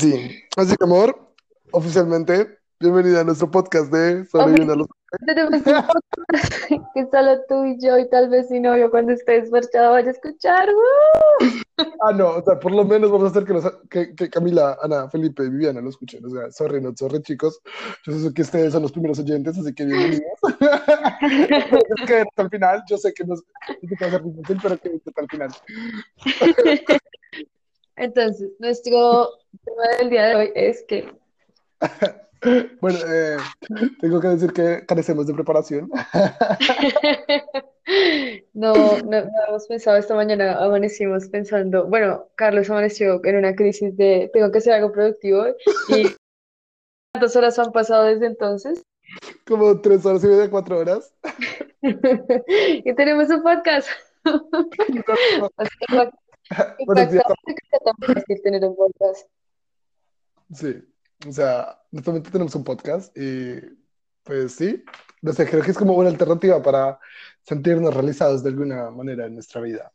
Sí, así que amor, oficialmente, bienvenida a nuestro podcast de Sobreviviendo a los... Que solo tú y yo y tal vez mi novio cuando esté desparchado vaya a escuchar. ¡Uh! Ah, no, o sea, por lo menos vamos a hacer que, los- que, que Camila, Ana, Felipe y Viviana lo escuchen. O sea, sorry, no, sorry, chicos. Yo sé que ustedes son los primeros oyentes, así que bienvenidos. es que hasta el final, yo sé que no es que va a ser difícil, pero que hasta el final. Entonces, nuestro tema del día de hoy es que Bueno, eh, tengo que decir que carecemos de preparación. no, no, no hemos pensado esta mañana, amanecimos pensando, bueno, Carlos amaneció en una crisis de tengo que hacer algo productivo y ¿cuántas horas han pasado desde entonces? Como tres horas y media, cuatro horas. Y tenemos un podcast. O sea, Buenos días. impactante que sea tan fácil tener un podcast. Sí, o sea, actualmente tenemos un podcast y pues sí, no sé, creo que es como una alternativa para sentirnos realizados de alguna manera en nuestra vida.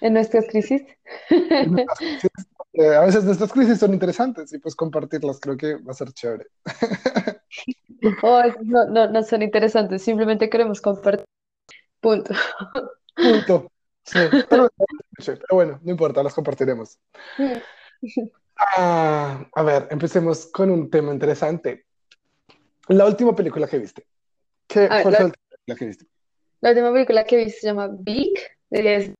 En nuestras crisis. En nuestras crisis, eh, a veces nuestras crisis son interesantes y pues compartirlas creo que va a ser chévere. Oh, no, no, no son interesantes, simplemente queremos compartir. Punto. Punto. Sí, pero, pero bueno, no importa, las compartiremos. Ah, a ver, empecemos con un tema interesante. La última película que viste. ¿Qué ver, fue la última película que viste? La última película que vi se llama Big, es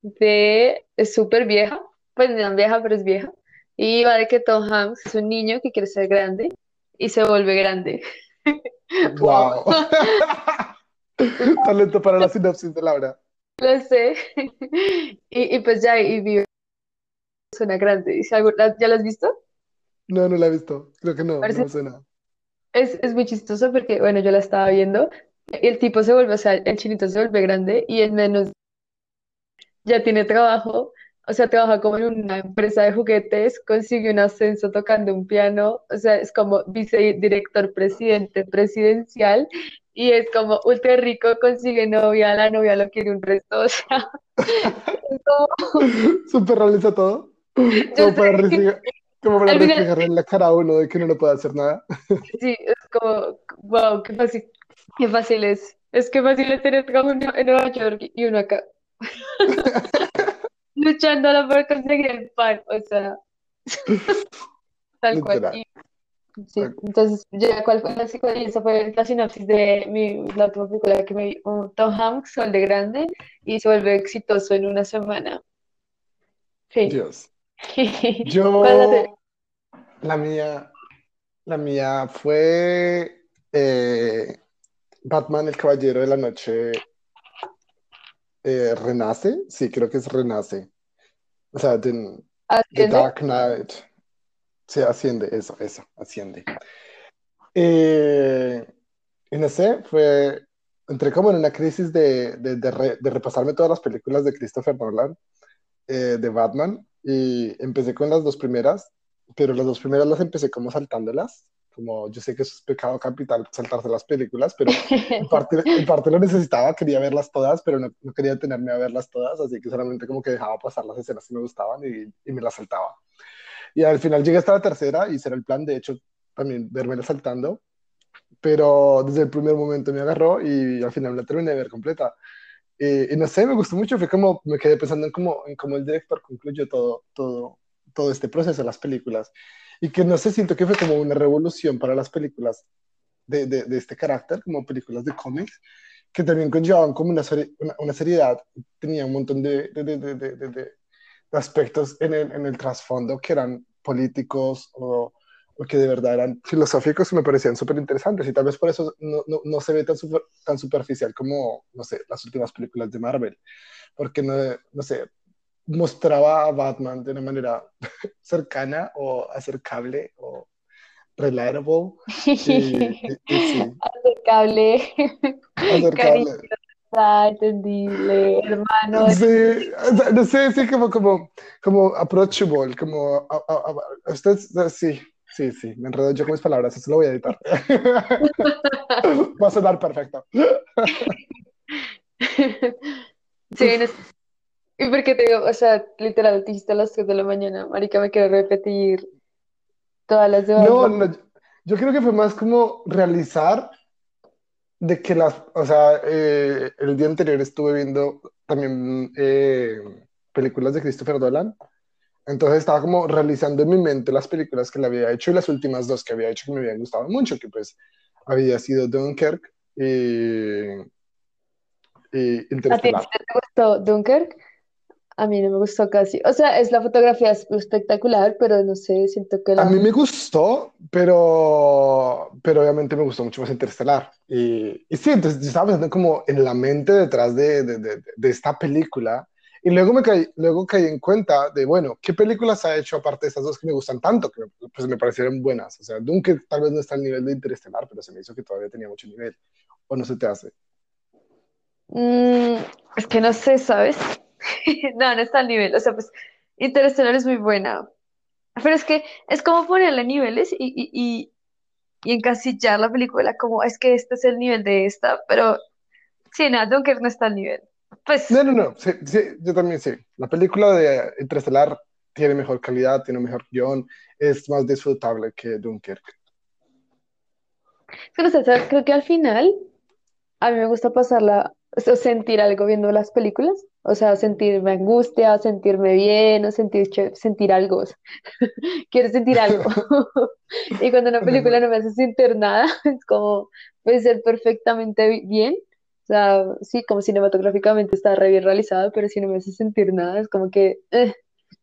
de, es súper vieja, pues no tan vieja, pero es vieja, y va de que Tom Hanks es un niño que quiere ser grande y se vuelve grande. Wow. Talento para la sinopsis de Laura. Lo sé. Y, y pues ya, y vive suena grande. ¿Y si algo- ¿la- ¿Ya la has visto? No, no la he visto. Creo que no, no Parece- me suena. Es, es muy chistoso porque, bueno, yo la estaba viendo y el tipo se vuelve, o sea, el chinito se vuelve grande y en menos ya tiene trabajo, o sea, trabaja como en una empresa de juguetes, consigue un ascenso tocando un piano, o sea, es como vicedirector presidente presidencial y es como ultra rico, consigue novia, la novia lo quiere un resto, o sea, es como, Súper realiza todo. Como para reflejar, como para Al final- en la cara a uno de que no le puede hacer nada. sí, es como, wow, qué fácil, qué fácil es, es que fácil es tener trabajo en en Nueva York y uno acá. luchándola por conseguir el pan, o sea, tal cual. Y, sí, entonces, ya, ¿cuál fue la, secu- y esa fue la sinopsis de mi, la última película que me vi? Un Tom Hanks se vuelve grande y se vuelve exitoso en una semana. Fin. Dios. ¿Cuál Yo, la mía, la mía fue eh, Batman, el Caballero de la Noche, eh, Renace. Sí, creo que es Renace. O sea, The, The. Dark Knight. Sí, asciende, eso, eso, asciende. Eh, y no sé, fue, entré como en una crisis de, de, de re- de repasarme todas las películas de Christopher Nolan, eh, de Batman, y empecé con las dos primeras, pero las dos primeras las empecé como saltándolas, como yo sé que es pecado capital saltarse las películas, pero en parte, en parte lo necesitaba, quería verlas todas, pero no, no quería tenerme a verlas todas, así que solamente como que dejaba pasar las escenas que me gustaban y, y me las saltaba. Y al final llegué hasta la tercera y ese era el plan, de hecho, también verme saltando, pero desde el primer momento me agarró y al final la terminé de ver completa. Y, y no sé, me gustó mucho, fue como, me quedé pensando en cómo, en cómo el director concluyó todo, todo, todo este proceso de las películas. Y que no sé, siento que fue como una revolución para las películas de, de, de este carácter, como películas de cómics, que también conllevaban como una, una, una seriedad, tenía un montón de, de, aspectos en el, en el trasfondo que eran políticos o, o que de verdad eran filosóficos y me parecían súper interesantes y tal vez por eso no, no, no se ve tan, super- tan superficial como, no sé, las últimas películas de Marvel, porque no, no sé, mostraba a Batman de una manera cercana o acercable o relatable. Y, y- y sí, Acercable, acercable. Cariñosa, entendible, hermano. Sí, no sé, sí, como, como, como approachable, como, a, a- a- usted, sí, sí, sí, me enredo yo con mis palabras, eso lo voy a editar. Va a sonar perfecto. Sí, es- Y porque te digo, o sea, literal, te dijiste a las 3 de la mañana, marica, me quiero repetir todas las de No, no, yo creo que fue más como realizar de que las, o sea, eh, el día anterior estuve viendo también eh, películas de Christopher Nolan, entonces estaba como realizando en mi mente las películas que le había hecho y las últimas dos que había hecho que me habían gustado mucho, que pues había sido Dunkirk y, y ¿A ti te gustó Dunkirk? A mí no me gustó casi. O sea, es la fotografía es espectacular, pero no sé, siento que A la... mí me gustó, pero, pero obviamente me gustó mucho más Interestelar. Y, y sí, entonces yo estaba pensando como en la mente detrás de, de, de, de esta película. Y luego me caí, luego caí en cuenta de, bueno, ¿qué películas ha hecho aparte de esas dos que me gustan tanto? Que pues me parecieron buenas. O sea, Dunkirk tal vez no está al nivel de Interestelar, pero se me hizo que todavía tenía mucho nivel. ¿O no se te hace? Mm, es que no sé, ¿sabes? No, no está al nivel. O sea, pues Interestelar es muy buena. Pero es que es como ponerle niveles y, y, y, y encasillar la película como es que este es el nivel de esta, pero sí, nada, Dunkirk no está al nivel. No, Pues, no, no. Sí, sí, yo también sí. La película de Interestelar tiene mejor calidad, tiene mejor guion, es más disfrutable que Dunkirk. es que no. Creo que al final a mí me gusta pasarla, o sea, sentir algo viendo las películas. O sea, sentirme angustia, sentirme bien, o sentir, sentir algo. o sea, quiero sentir algo. Y cuando una película no me hace sentir nada, es como, puede ser perfectamente bi- bien. O sea, sí, como cinematográficamente está re bien realizado, pero si no me hace sentir nada, es como que, eh.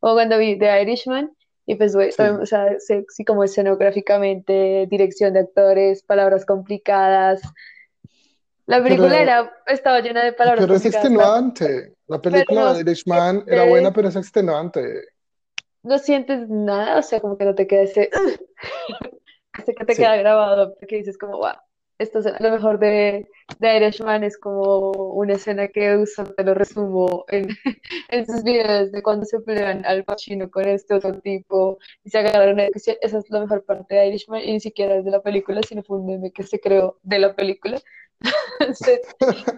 O cuando vi The Irishman, y pues, también, Sí. o sea, sí, como escenográficamente, dirección de actores, palabras complicadas. La película Pero, era, estaba llena de palabras pero es extenuante. La película de Irishman era buena, sientes, pero es extenuante. no sientes nada, o sea, como que no te queda ese, Este que te queda Sí. grabado porque dices como, wow, esto es lo mejor de, de Irishman es como una escena que uso, te lo resumo en, en sus videos de cuando se pelean Al Pacino con este otro tipo y se agarraron a. Esa es la mejor parte de Irishman y ni siquiera es de la película, sino fue un meme que se creó de la película.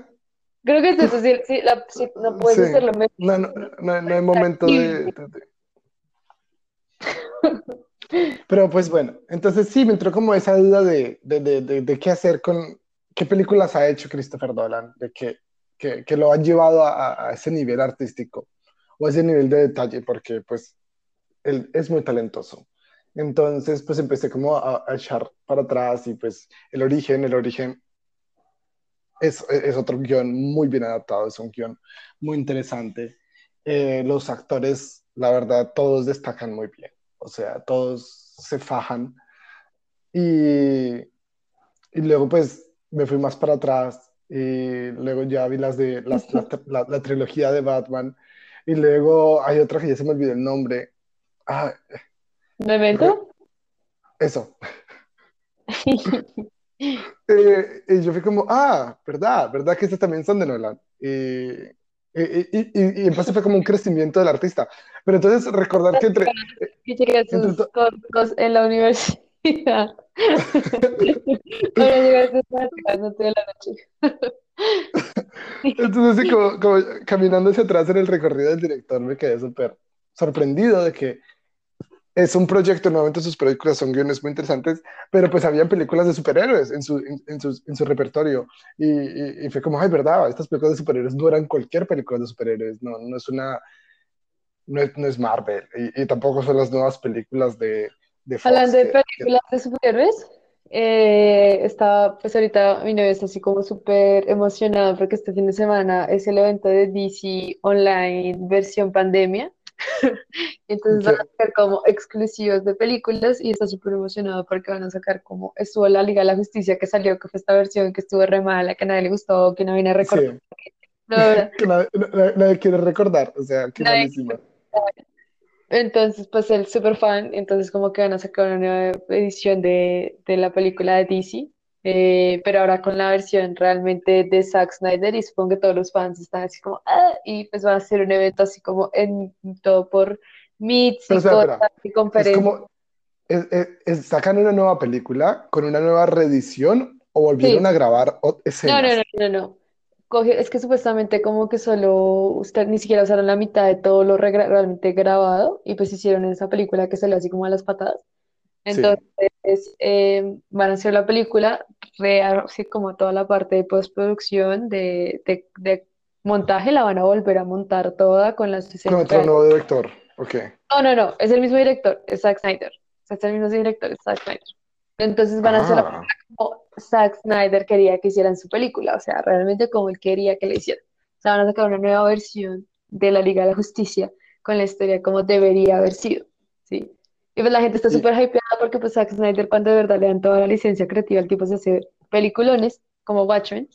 Creo que es si, si la- si no puedes Sí. hacerlo mejor, No, no, no, no hay momento de, de- de- Pero pues bueno, entonces sí, me entró como esa duda de, de, de, de, de qué hacer con, qué películas ha hecho Christopher Nolan, de que, que, que lo han llevado a, a ese nivel artístico o a ese nivel de detalle, porque pues él es muy talentoso. Entonces pues empecé como a, a echar para atrás y pues el origen, el origen es, es otro guion muy bien adaptado, es un guion muy interesante. Eh, los actores, la verdad, todos destacan muy bien, o sea, todos se fajan. Y, y luego pues me fui más para atrás y luego ya vi las de las, la, la, la, trilogía de Batman y luego hay otra que ya se me olvidó el nombre. Ah, ¿Memento? Eso. Eh, y yo fui como, ah, ¿verdad? ¿Verdad que estas también son de Nolan? Y, y, y, y, y entonces fue como un crecimiento del artista. Pero entonces recordar que entre... Que llegué a entre sus cortos en la universidad. Ahora llegué a sus de la noche. entonces, sí, como, como, caminando hacia atrás en el recorrido del director, me quedé súper sorprendido de que es un proyecto, nuevamente sus películas son guiones muy interesantes, pero pues había películas de superhéroes en su, en, en su, en su repertorio. Y, y, y, fue como, ay, verdad, estas películas de superhéroes no eran cualquier película de superhéroes, no, no es una, no es, no es Marvel, y, y, tampoco son las nuevas películas de, de Fox. Hablando de películas que... de superhéroes, eh, está, pues ahorita mi novia está así como súper emocionada porque este fin de semana es el evento de DC Online versión pandemia. Entonces van a sacar como exclusivos de películas y está súper emocionado porque van a sacar como estuvo la Liga de la Justicia que salió, que fue esta versión que estuvo re mala, que nadie le gustó, que no viene a recordar. Sí. No, que nadie, nadie, nadie, quiere recordar, o sea, qué malísima. Entonces, pues él súper fan, entonces como que van a sacar una nueva edición de, de la película de DC, eh, pero ahora con la versión realmente de Zack Snyder y supongo que todos los fans están así como, ah, y pues va a ser un evento así como en todo por meets y, cosas, y conferencias. Es como, es, es, ¿sacan una nueva película con una nueva reedición o volvieron Sí. a grabar No, escenas? no, no, no, no. cogió, es que supuestamente como que solo usted ni siquiera usaron la mitad de todo lo realmente grabado y pues hicieron esa película que salió así como a las patadas. Sí. Entonces eh, van a hacer la película, re- así como toda la parte de postproducción, de, de, de montaje, la van a volver a montar toda con las Con otro nuevo director. Ok. No, no, no, es el mismo director, es Zack Snyder. Es el mismo director, es Zack Snyder. Entonces van a hacer la Ah, como Zack Snyder quería que hicieran su película, o sea, realmente como él quería que le hicieran. O sea, van a sacar una nueva versión de la Liga de la Justicia con la historia como debería haber sido, ¿sí? Y pues la gente está súper hypeada porque pues Zack Snyder cuando de verdad le dan toda la licencia creativa al tipo se hace peliculones como Watchmen,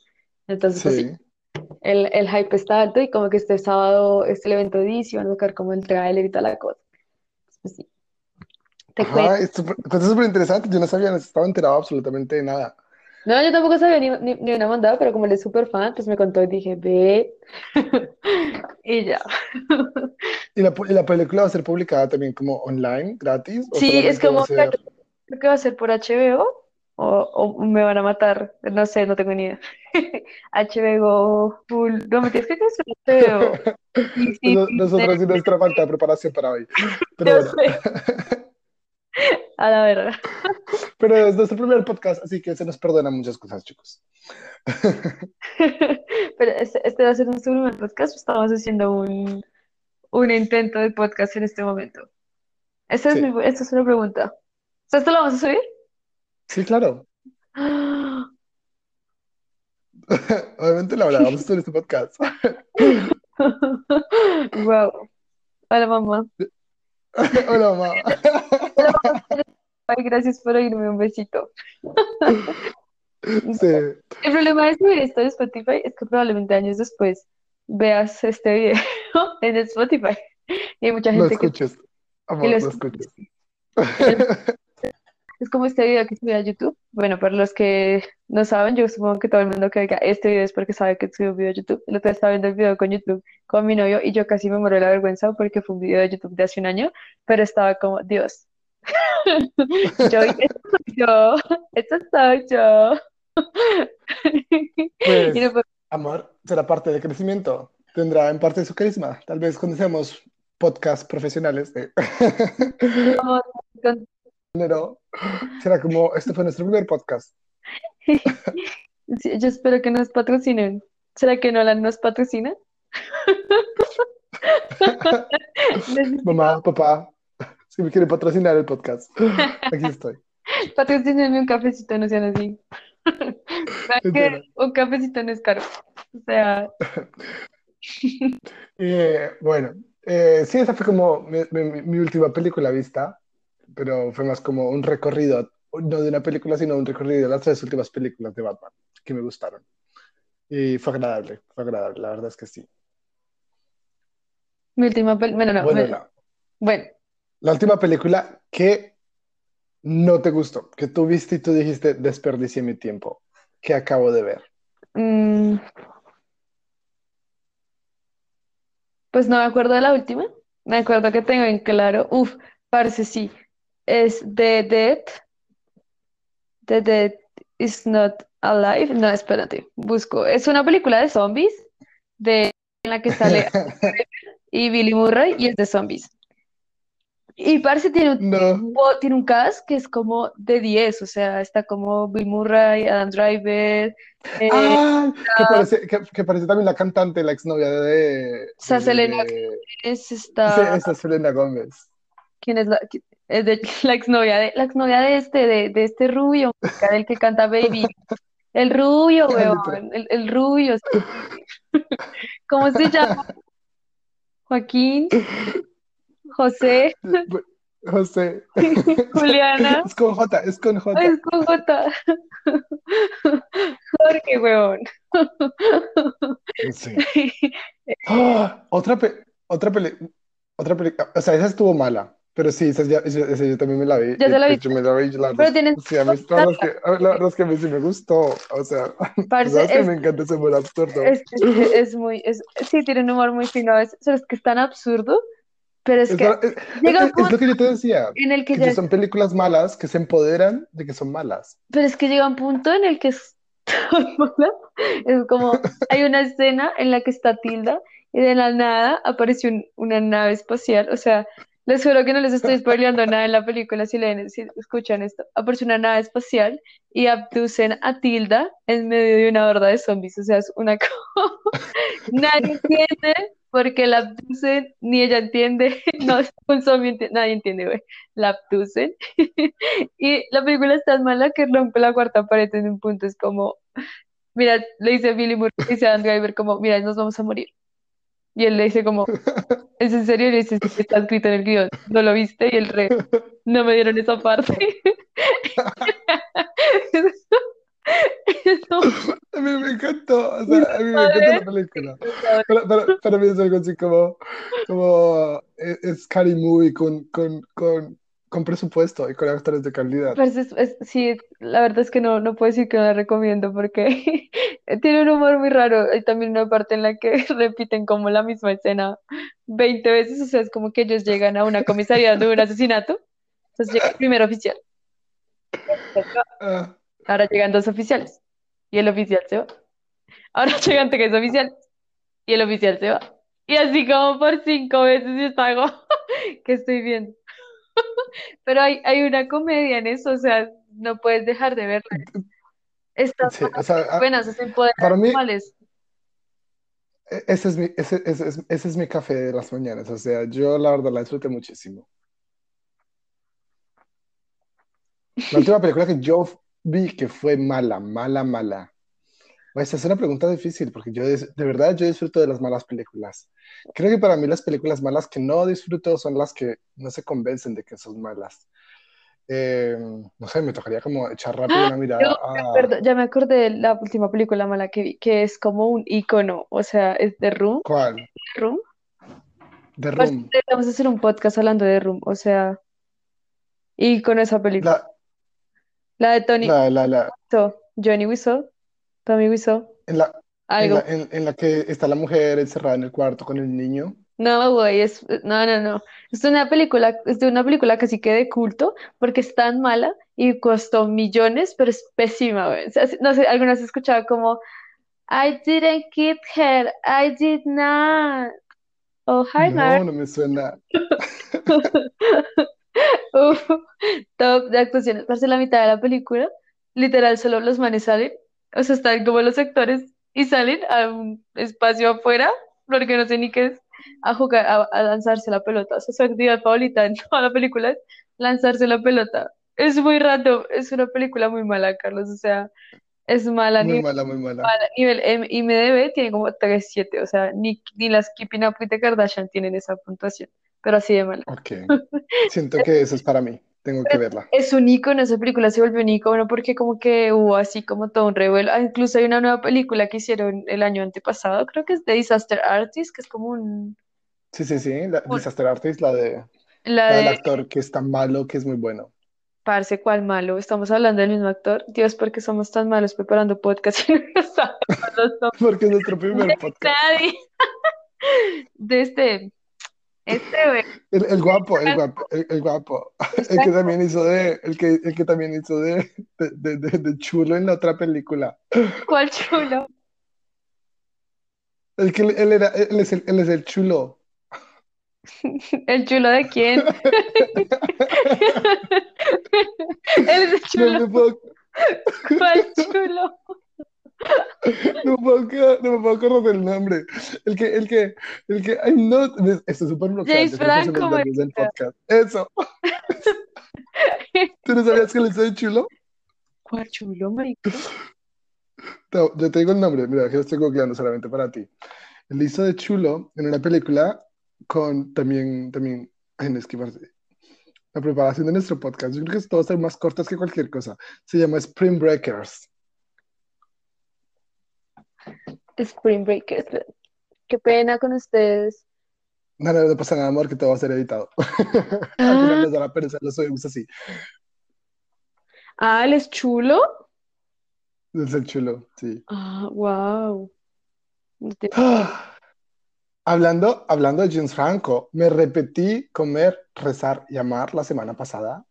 entonces pues sí, el, el hype está alto y como que este sábado es el evento de DC, van a sacar como el tráiler y toda la cosa. Pues sí, te. Ajá, pues es súper interesante. Yo no sabía, no estaba enterado absolutamente de nada. No, yo tampoco sabía ni, ni, ni una mandada, pero como él es súper fan, pues me contó y dije, ve. Y ya. ¿Y la, y la película va a ser publicada también como online, gratis? ¿O Sí, es como, ser... creo que va a ser por HBO o, o me van a matar. No sé, no tengo ni idea. HBO full. No, me tienes que es HBO. Sí, sí, Nos- sí, Nosotros y nuestra falta de preparación para hoy. Pero bueno. A la verdad. pero es nuestro primer podcast, así que se nos perdonan muchas cosas, chicos. Pero este, este va a ser nuestro primer podcast. Estamos haciendo un, un intento de podcast en este momento. Esta es mi, esta es una pregunta. O sea, ¿esto lo vamos a subir? sí, claro. Obviamente la hablábamos sobre este podcast. Wow. Hola, mamá. Hola, mamá. Ay, gracias por oírme. Un besito. Sí, El problema de subir esto de Spotify es que probablemente años después veas este video en Spotify. Y hay mucha lo gente que, escuches. que Amor, lo lo escuches. Es como este video que subí a YouTube. Bueno, para los que no saben, yo supongo que todo el mundo que oiga este video es porque sabe que subí un video a YouTube. El otro día estaba viendo el video con YouTube con mi novio y yo casi me muero de la vergüenza porque fue un video de YouTube de hace un año, pero estaba como, Dios. Yo, esto soy yo, esto soy yo. Pues, no amor, será parte del crecimiento. Tendrá en parte su carisma. Tal vez cuando seamos podcast profesionales de como con- género, será como, este fue nuestro primer podcast. Sí, yo espero que nos patrocinen. ¿Será que Nolan nos patrocina? Mamá, papá, si me quieren patrocinar el podcast, aquí estoy. patrocinarme un cafecito, no sean así. Un cafecito no es caro. O sea, Eh, bueno, eh, sí, esa fue como mi, mi- mi última película vista, pero fue más como un recorrido, no de una película, sino un recorrido de las tres últimas películas de Batman que me gustaron. Y fue agradable, fue agradable, la verdad es que sí. mi última pel- Bueno, no, Bueno, me- la, bueno. La última película que no te gustó, que tú viste y tú dijiste, desperdicié mi tiempo, que acabo de ver. mm, pues no me acuerdo de la última. Me acuerdo que tengo en claro. Uf, parece sí. Es The Dead. The Dead is not alive. No, espérate. Busco. Es una película de zombies de, en la que sale y Billy Murray y es de zombies. Y parece tiene un, No. tiene un cast que es como de 10, o sea, está como Bill Murray, Adam Driver, eh, Ah, que parece, que, que parece también la cantante, la exnovia de, Está de- Selena de- es Sí, esta, esa es Selena Gómez. ¿quién es la, es de, la exnovia de, la exnovia de este, de, de este rubio, del que canta Baby, el rubio, weón, el, el rubio, sí. ¿Cómo se llama? Joaquín, José, José. Juliana, Es con J, es con J. es con J. Jorge, weón. Sí. Ah, otra pe- otra peli, otra peli, o sea, esa estuvo mala, pero sí, esa, ya- esa- esa yo también me la vi. Ya se la vi. hecho, me la vi, la Pero tienen sí, a mí, la verdad es que, a- la es que a mí sí me gustó, o sea, Parce, sabes que es- me encanta ese humor absurdo. Es, es, es muy, es, sí, tiene un humor muy fino pero es que es tan absurdo, pero es Es, que la- es- llega un es- es lo que yo te decía, en el que que ya, son películas malas que se empoderan de que son malas. pero es que llega un punto en el que es. Es como, hay una escena en la que está Tilda y de la nada apareció un- una nave espacial. O sea, les juro que no les estoy spoileando nada en la película si leen, si escuchan esto. Apareció una nave espacial y abducen a Tilda en medio de una horda de zombies. O sea, es una cosa. Nadie entiende por qué la abducen, ni ella entiende. No, es un zombie, enti- nadie entiende, güey. La abducen. Y la película es tan mala que rompe la cuarta pared en un punto. Es como, mira, le dice Billy Murray, le dice a Dan Driver como, mira, nos vamos a morir. Y él le dice como, ¿es en serio? Y le dice, "Sí, está escrito en el guion, ¿no lo viste? Y el re, no me dieron esa parte. Eso, A mí me encantó, o sea, a mí me encantó la película. Para, para, para mí es algo así como, como es, es Scary Movie con, con, con, con presupuesto y con actores de calidad. Pues es- es- sí, la verdad es que no, no puedo decir que no la recomiendo porque tiene un humor muy raro. Hay también una parte en la que repiten como la misma escena 20 veces, o sea, es como que ellos llegan a una comisaría de un asesinato, entonces llega el primer oficial, Ah, ahora llegan dos oficiales y el oficial se va, ahora llegan tres oficiales y el oficial se va. Y así como por cinco veces y está algo que estoy viendo. Pero hay, hay una comedia en eso, o sea, no puedes dejar de verla. Está sí, o sea, ah, buenas, empoderan para mí, animales. e- ese es mi, ese, ese es, ese es mi café de las mañanas. O sea, yo la verdad la disfruté muchísimo. La última película que yo vi que fue mala, mala, mala. Esta es una pregunta difícil porque yo de verdad yo disfruto de las malas películas. Creo que para mí las películas malas que no disfruto son las que no se convencen de que son malas. Eh, no sé, me tocaría como echar rápido ¡Ah! una Yo mirada me a acuerdo- ya me acordé de la última película mala que vi, que es como un icono, o sea, es de Room. ¿cuál? Room. The Pues, Room. Vamos a hacer un podcast hablando de Room, o sea, y con esa película. La, La de Tony la, la, la, Johnny Wiseau, Tommy Wiseau, en la, en algo. la, en, en la que está la mujer encerrada en el cuarto con el niño. No, güey, es, no, no, no. Es una película, es de una película casi que de culto, porque es tan mala y costó millones, pero es pésima, güey. O sea, no sé, algunas he escuchado como, I didn't keep her, I did not. Oh, hi. No, no me suena. Uf, top de actuaciones. Parece la mitad de la película. Literal, solo los manes salen. O sea, están como los actores y salen a un espacio afuera, porque no sé ni qué es, a jugar, a, a lanzarse la pelota. O sea, su actividad favorita en toda la película es lanzarse la pelota. Es muy raro, es una película muy mala, Carlos. O sea, es mala Muy nivel, mala, muy mala. mala nivel M- IMDb, tiene como 3.7. O sea, ni, ni las Keeping Up with the Kardashian tienen esa puntuación, pero así de mala. Ok. Siento que eso es para mí. Tengo que verla. Es un icono, esa película se volvió un icono porque como que hubo así como todo un revuelo. Ah, incluso hay una nueva película que hicieron el año antepasado, creo que es de Disaster Artist, que es como un... Sí, sí, sí. La, un- Disaster Artist, la de, la la del de actor que es tan malo que es muy bueno. Parce, ¿cuál malo? Estamos hablando del mismo actor. Dios, ¿por qué somos tan malos preparando podcast y no sabemos los nombres Porque es nuestro primer podcast. nadie? De este, este, güey. El, el guapo, el guapo, el, el guapo. El que también hizo de, el que, el que también hizo de, de, de, de- chulo en la otra película. ¿Cuál chulo? El que él era, él es el, él es el chulo. ¿El chulo de quién? Él es el No chulo. puedo, ¿Cuál chulo? no me puedo, no me del nombre. El que, el que, el que, ay no, esto es súper James bloqueante, Franco, del podcast. Eso. ¿Tú no sabías que hizo de chulo? ¿Cuál chulo, marica? No, yo te digo el nombre, mira, que lo estoy googleando solamente para ti. Él hizo de chulo en una película con también, también, ay, no, es que parece- la preparación de nuestro podcast. Yo creo que esto va a ser más cortas que cualquier cosa. Se llama Spring Breakers. Spring Breakers. Qué pena con ustedes. No, no, no pasa nada, amor, que todo va a ser editado. Al final nos da la pereza, lo subimos así. Ah, ¿él es chulo? Es el chulo, sí. Ah, wow. Ah, Hablando, hablando de James Franco, me repetí comer, rezar y amar la semana pasada.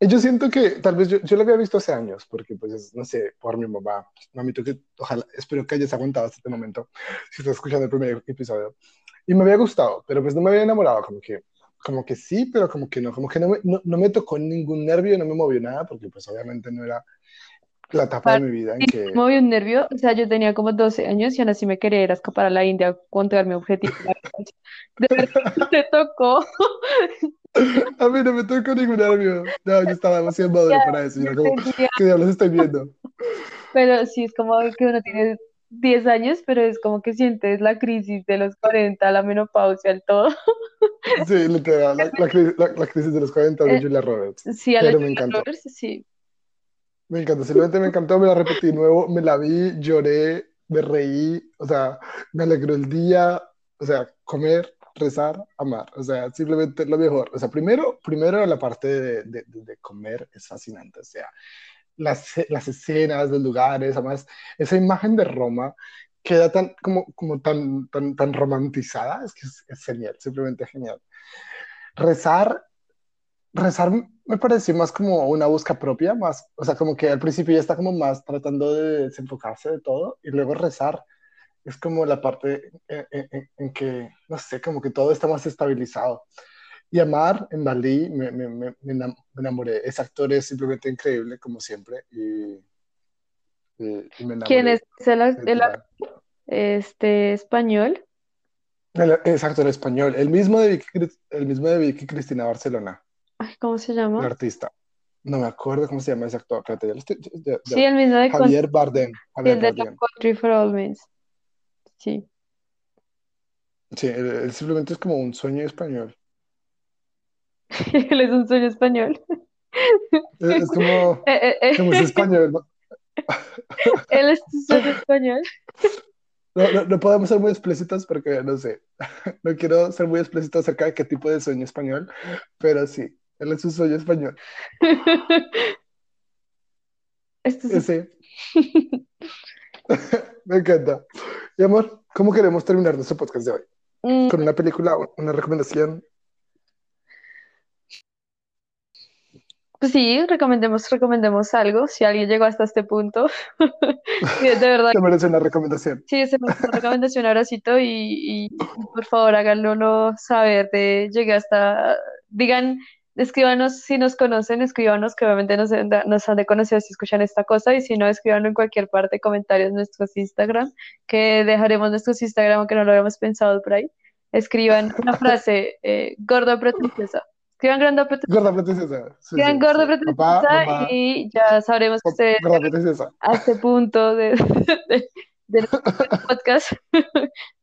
Yo siento que tal vez yo, yo lo había visto hace años, porque pues, no sé, por mi mamá, mamito, que ojalá, espero que hayas aguantado hasta este momento, si estás escuchando el primer episodio. Y me había gustado, pero pues no me había enamorado, como que, como que sí, pero como que no, como que no me, no, no me tocó ningún nervio, no me movió nada, porque pues obviamente no era la etapa de mi vida en que... Me movió un nervio, o sea, yo tenía como 12 años y aún así me quería ir a escapar a la India a controlar mi objetivo. De verdad, te tocó. A mí no me tocó ningún nervio. No, yo estaba demasiado maduro para eso. Yo como, ¿qué diablos estoy viendo? Pero sí, es como que uno tiene 10 años, pero es como que sientes la crisis de los 40, la menopausia, el todo. Sí, literal, la, la, la- la crisis de los 40 de Eh, Julia Roberts. Sí, a la Pero me Julia encantó. Roberts, sí. Me encantó, simplemente me encantó, me la repetí de nuevo, me la vi, lloré, me reí, o sea, me alegró el día, o sea, comer, rezar, amar, o sea, simplemente lo mejor. O sea, primero, primero la parte de, comer es fascinante, o sea, las, las escenas, los lugares, además, esa imagen de Roma queda tan, como, como tan, tan, tan romantizada, es que es, es genial, simplemente genial. Rezar rezar me pareció más como una búsqueda propia, más, o sea, como que al principio ya está como más tratando de desenfocarse de todo y luego rezar es como la parte en, en- en que, no sé, como que todo está más estabilizado. Y Amar en Dalí me, me, me, me enam- me enamoré. Ese actor es simplemente increíble, como siempre, y, y- y me ¿Quién es enamoré, el, el este español? El- Ese actor español, el mismo de Vicky, el mismo de Vicky Cristina Barcelona, Ay, ¿cómo se el llama? artista. No me acuerdo cómo se llama ese actor. Estoy- ya- ya- Sí, el mismo de Javier Bardem. Javier el de Bardem. Country for All Men. Sí. Sí, él, él simplemente es como un sueño español. Él es un sueño español. Es, es como, Eh, eh, como es eh, español. ¿no? Él es un sueño español. No, no, no podemos ser muy explícitos porque no sé. No quiero ser muy explícito acerca de qué tipo de sueño español, pero sí, él es un sueño español. Esto es Ese, me encanta. Y amor, ¿cómo queremos terminar nuestro podcast de hoy? Mm, ¿Con una película, una recomendación? Pues sí, recomendemos, recomendemos algo. Si alguien llegó hasta este punto, de verdad, Se merece una recomendación. sí, se me hace una recomendación, abracito, y, y, y por favor háganlo saber de llegué hasta, digan, escríbanos si nos conocen, escríbanos que obviamente nos, nos han de conocer si escuchan esta cosa, y si no, escríbanlo en cualquier parte, comentarios en nuestros Instagram, que dejaremos nuestros Instagram, aunque no lo habíamos pensado por ahí. Escriban una frase, eh, gorda princesa. Escriban gorda pero Gorda princesa. Sí, Escriban sí, gorda sí. Papá, mamá, y ya sabremos que ustedes a este punto de, de, podcast.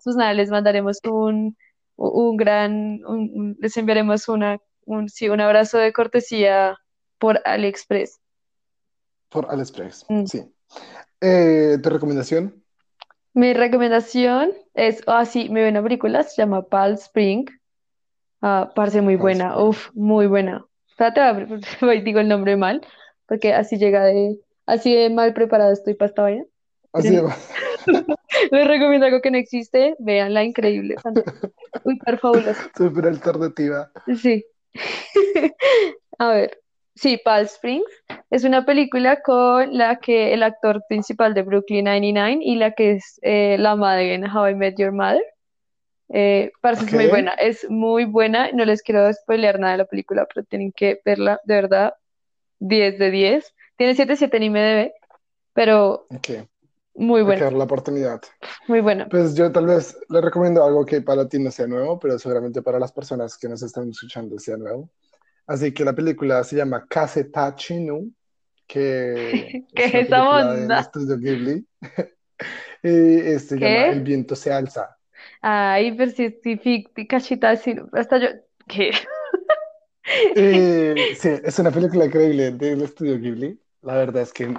Pues nada, les mandaremos un, un gran, un- les enviaremos una, un, sí, un abrazo de cortesía por AliExpress. Por AliExpress, Mm. sí. Eh, ¿tu recomendación? Mi recomendación es, ah, sí, me vi una película, se llama Palm Spring. Ah, parece muy Palm buena, Spring. uf, muy buena. Espérate, a digo el nombre mal, porque así llega de, así de mal preparada estoy para esta vaina. Así de... Les recomiendo algo que no existe, véanla, increíble, súper fabulosa. Súper alternativa. Sí. A ver, sí, Palm Springs es una película con la que el actor principal de Brooklyn 99 y la que es eh, la madre en How I Met Your Mother. Eh, parece Ok. muy buena, es muy buena, no les quiero spoilear nada de la película, pero tienen que verla, de verdad, 10 de 10. Tiene 7.7 en IMDb, pero Ok, muy dar la oportunidad. muy buena. Pues yo tal vez le recomiendo algo que para ti no sea nuevo, pero seguramente para las personas que nos están escuchando sea nuevo. Así que la película se llama Kasetachi nu, que ¿Qué es esa onda? estudio Ghibli. Y se llama. El viento se alza. Ay, pero si, si, si- hasta yo, ¿qué? Eh, sí, es una película increíble del estudio Ghibli. La verdad es que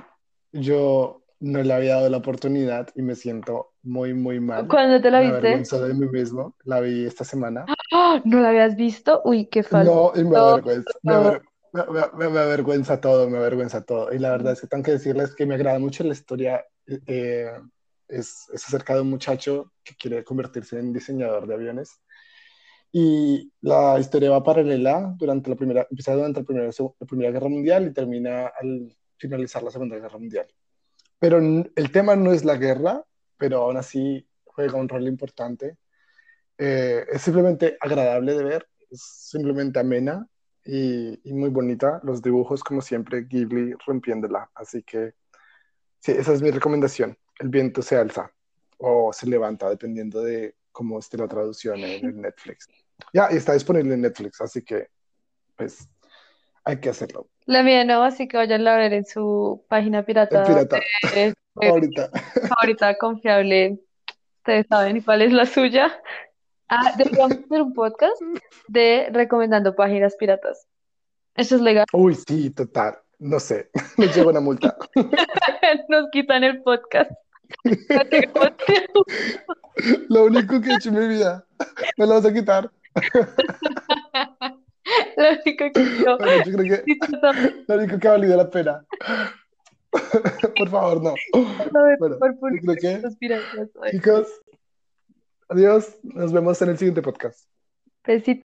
yo no le había dado la oportunidad y me siento muy, muy mal. ¿Cuándo te la Me viste? avergüenzo de mí mismo. La vi esta semana. ¡Ah! ¿No la habías visto? Uy, qué falta. No, y me avergüenza, me, aver- me- me- me avergüenza todo, me avergüenza todo. Y la verdad es que tengo que decirles que me agrada mucho la historia. eh, es, es acerca de un muchacho que quiere convertirse en diseñador de aviones Y la historia va paralela durante la primera, empieza durante la primera, la primera Guerra Mundial y termina al finalizar la Segunda Guerra Mundial. Pero el tema no es la guerra, pero aún así juega un rol importante. Eh, es simplemente agradable de ver, es simplemente amena y, y, muy bonita. Los dibujos, como siempre, Ghibli rompiéndola. Así que, sí, esa es mi recomendación. El viento se alza o se levanta, dependiendo de cómo esté la traducción en el Netflix. Ya, está disponible en Netflix, así que, pues, hay que hacerlo. La mía no, así que vayan a ver en su página pirata. pirata. Ahorita. Ahorita confiable. Ustedes saben cuál es la suya. Ah, deberíamos hacer un podcast de recomendando páginas piratas. ¿Eso es legal? Uy, sí, total. No sé. Nos lleva una multa. Nos quitan el podcast. Lo único que he hecho en mi vida. Me lo vas a quitar. Lo único que yo. Bueno, yo creo que. Lo único que ha valido la pena. Por favor, no. Bueno, yo creo que. Chicos, adiós. Nos vemos en el siguiente podcast. Besitos.